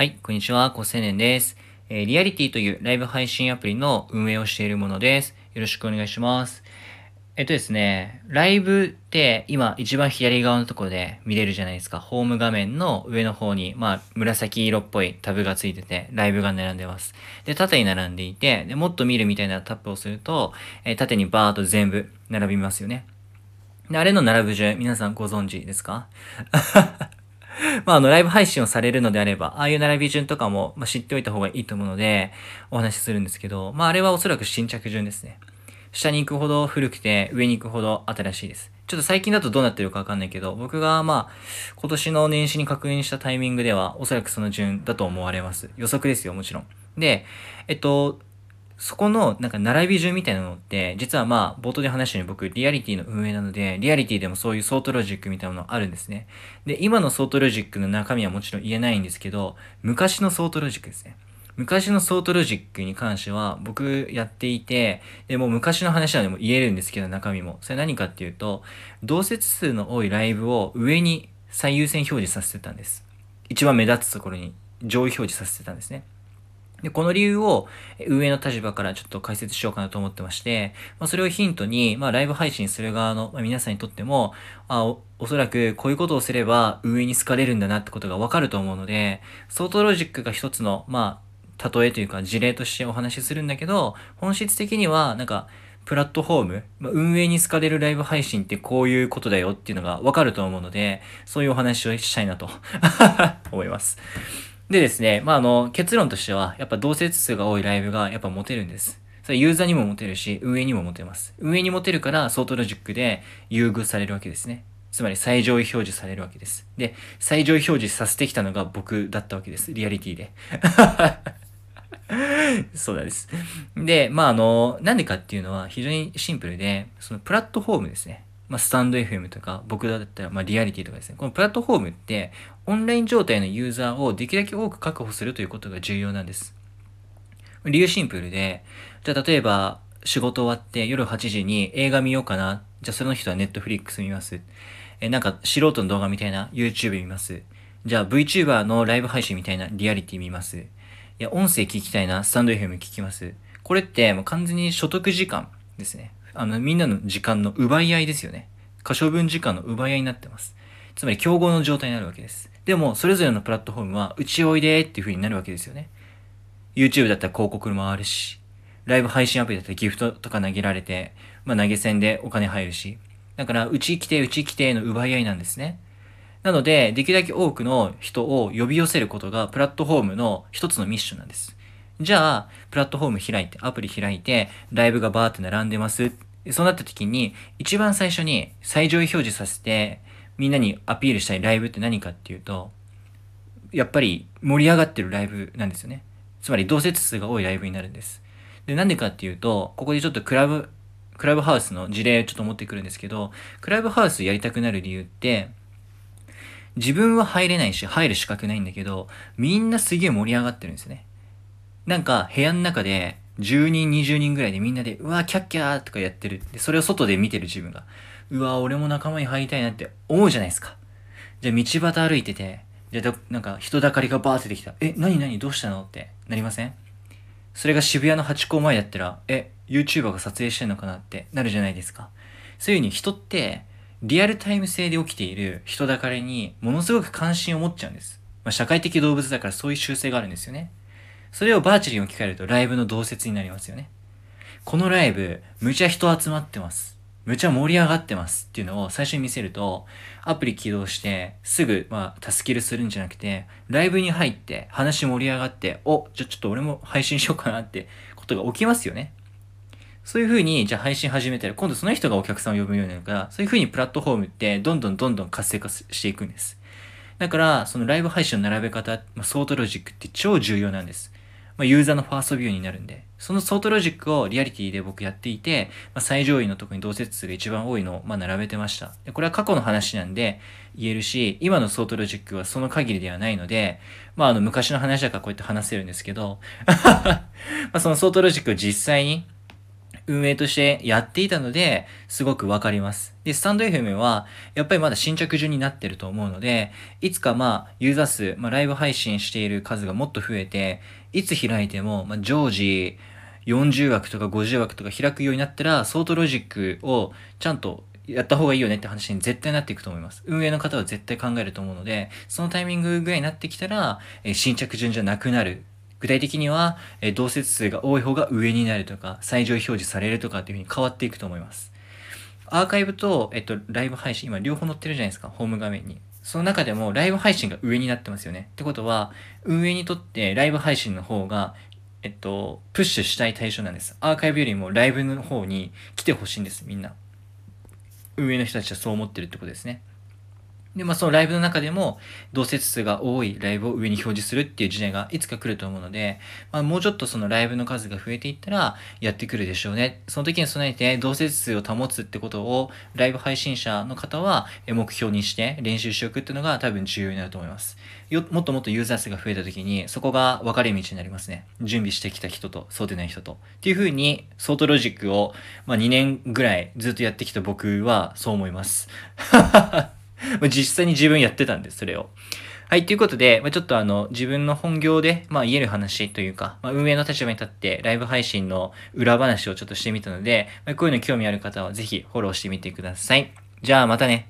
はい、こんにちは、高青年です。えーリアリティというライブ配信アプリの運営をしているものです。よろしくお願いします。えっとですね、ライブって今一番左側のところで見れるじゃないですか。ホーム画面の上の方に、まあ紫色っぽいタブがついてて、ライブが並んでます。で、縦に並んでいて、で、もっと見るみたいなタップをすると、えー縦にバーっと全部並びますよね。で、あれの並ぶ順、皆さんご存知ですか？まあ、あの、ライブ配信をされるのであれば、ああいう並び順とかも、まあ、知っておいた方がいいと思うので、お話しするんですけど、まあ、あれはおそらく新着順ですね。下に行くほど古くて、上に行くほど新しいです。ちょっと最近だとどうなってるかわかんないけど、僕がまあ、今年の年始に確認したタイミングでは、おそらくその順だと思われます。予測ですよ、もちろん。で、えっと、そこの、なんか、並び順みたいなのって、実はまあ、冒頭で話したように僕、リアリティの運営なので、リアリティでもそういうソートロジックみたいなものあるんですね。で、今のソートロジックの中身はもちろん言えないんですけど、昔のソートロジックですね。昔のソートロジックに関しては、僕やっていて、でも昔の話なのでも言えるんですけど、中身も。それ何かっていうと、同接数の多いライブを上に最優先表示させてたんです。一番目立つところに上位表示させてたんですね。で、この理由を運営の立場からちょっと解説しようかなと思ってまして、まあ、それをヒントに、まあ、ライブ配信する側の、まあ、皆さんにとっても、あ、おそらくこういうことをすれば運営に好かれるんだなってことがわかると思うので、ソートロジックが一つの、まあ、例えというか事例としてお話しするんだけど、本質的には、なんか、プラットフォーム、まあ、運営に好かれるライブ配信ってこういうことだよっていうのがわかると思うので、そういうお話をしたいなと 思います。でですね、まあ、あの、結論としては、やっぱ同接数が多いライブがやっぱモテるんです。それユーザーにもモテるし、運営にもモテます。運営にモテるから、ソートロジックで優遇されるわけですね。つまり最上位表示されるわけです。で、最上位表示させてきたのが僕だったわけです。リアリティで。そうなんです。で、まあ、あの、なんでかっていうのは非常にシンプルで、そのプラットフォームですね。まあ、スタンド FM とか、僕だったら、まあ、リアリティとかですね。このプラットフォームって、オンライン状態のユーザーをできるだけ多く確保するということが重要なんです。理由シンプルで、じゃあ例えば、仕事終わって夜8時に映画見ようかな。じゃあその人はネットフリックス見ます。え、なんか素人の動画みたいな YouTube 見ます。じゃあ VTuber のライブ配信みたいなリアリティ見ます。いや、音声聞きたいな、スタンド FM 聞きます。これってもう完全に所得時間ですね。あの、みんなの時間の奪い合いですよね。可処分時間の奪い合いになってます。つまり競合の状態になるわけです。でも、それぞれのプラットフォームは、うちおいでっていう風になるわけですよね。YouTube だったら広告も回るし、ライブ配信アプリだったらギフトとか投げられて、まあ投げ銭でお金入るし。だから、うち来て、うち来ての奪い合いなんですね。なので、できるだけ多くの人を呼び寄せることがプラットフォームの一つのミッションなんです。じゃあ、プラットフォーム開いて、アプリ開いて、ライブがバーって並んでます。そうなった時に、一番最初に最上位表示させて、みんなにアピールしたいライブって何かっていうと、やっぱり盛り上がってるライブなんですよね。つまり同説数が多いライブになるんです。で、なんでかっていうと、ここでちょっとクラブ、クラブハウスの事例をちょっと持ってくるんですけど、クラブハウスやりたくなる理由って、自分は入れないし、入る資格ないんだけど、みんなすげえ盛り上がってるんですよね。なんか部屋の中で10人20人ぐらいでみんなでうわキャッキャーとかやってる。でそれを外で見てる自分がうわ俺も仲間に入りたいなって思うじゃないですか。じゃあ道端歩いててじゃあなんか人だかりがバーって出てきた。え何何？どうしたの？ってなりません？それが渋谷のハチ公前だったらえ YouTuber が撮影してんのかなってなるじゃないですか。そういう風に人ってリアルタイム性で起きている人だかりにものすごく関心を持っちゃうんです、まあ、社会的動物だからそういう習性があるんですよね。それをバーチャルに置き換えるとライブの同説になりますよね。このライブ、むちゃ人集まってます。むちゃ盛り上がってますっていうのを最初に見せると、アプリ起動して、すぐ、まあ、タスキルするんじゃなくて、ライブに入って、話盛り上がって、お、じゃちょっと俺も配信しようかなってことが起きますよね。そういう風に、じゃあ配信始めたら、今度その人がお客さんを呼ぶようになるから、そういう風にプラットフォームって、どんどんどんどん活性化していくんです。だから、そのライブ配信の並べ方、まあ、ソートロジックって超重要なんです。まあ、ユーザーのファーストビューになるんで、そのソートロジックをリアリティで僕やっていて、まあ、最上位のとこに同接数が一番多いのを、まあ、並べてました。で、これは過去の話なんで言えるし、今のソートロジックはその限りではないので、まあ、あの、昔の話だからこうやって話せるんですけど、まあ、そのソートロジックを実際に運営としてやっていたので、すごくわかります。で、 stand.fm は、やっぱりまだ新着順になってると思うので、いつかまあ、ユーザー数、まあ、ライブ配信している数がもっと増えて、いつ開いても、まあ、常時40枠とか50枠とか開くようになったら、ソートロジックをちゃんとやった方がいいよねって話に絶対なっていくと思います。運営の方は絶対考えると思うので、そのタイミングぐらいになってきたら、え新着順じゃなくなる具体的には、え同説数が多い方が上になるとか、最上位表示されるとかっていう風に変わっていくと思います。アーカイブと、えっと、ライブ配信、今両方載ってるじゃないですか、ホーム画面に。その中でもライブ配信が上になってますよね。ってことは、運営にとってライブ配信の方が、えっと、プッシュしたい対象なんです。アーカイブよりもライブの方に来てほしいんです、みんな。運営の人たちはそう思ってるってことですね。で、まあそのライブの中でも、同説数が多いライブを上に表示するっていう時代がいつか来ると思うので、まあもうちょっとそのライブの数が増えていったら、やってくるでしょうね。その時に備えて、同説数を保つってことを、ライブ配信者の方は目標にして練習しておくっていうのが多分重要になると思います。よ、もっともっとユーザー数が増えた時に、そこが分かれ道になりますね。準備してきた人と、そうでない人と。っていう風に、ソートロジックを、まあ2年ぐらいずっとやってきた僕は、そう思います。ははは実際に自分やってたんです、それを。はい、ということで、まあ、ちょっとあの、自分の本業で、まあ、言える話というか、まあ、運営の立場に立って、ライブ配信の裏話をちょっとしてみたので、まあ、こういうの興味ある方はぜひフォローしてみてください。じゃあまたね。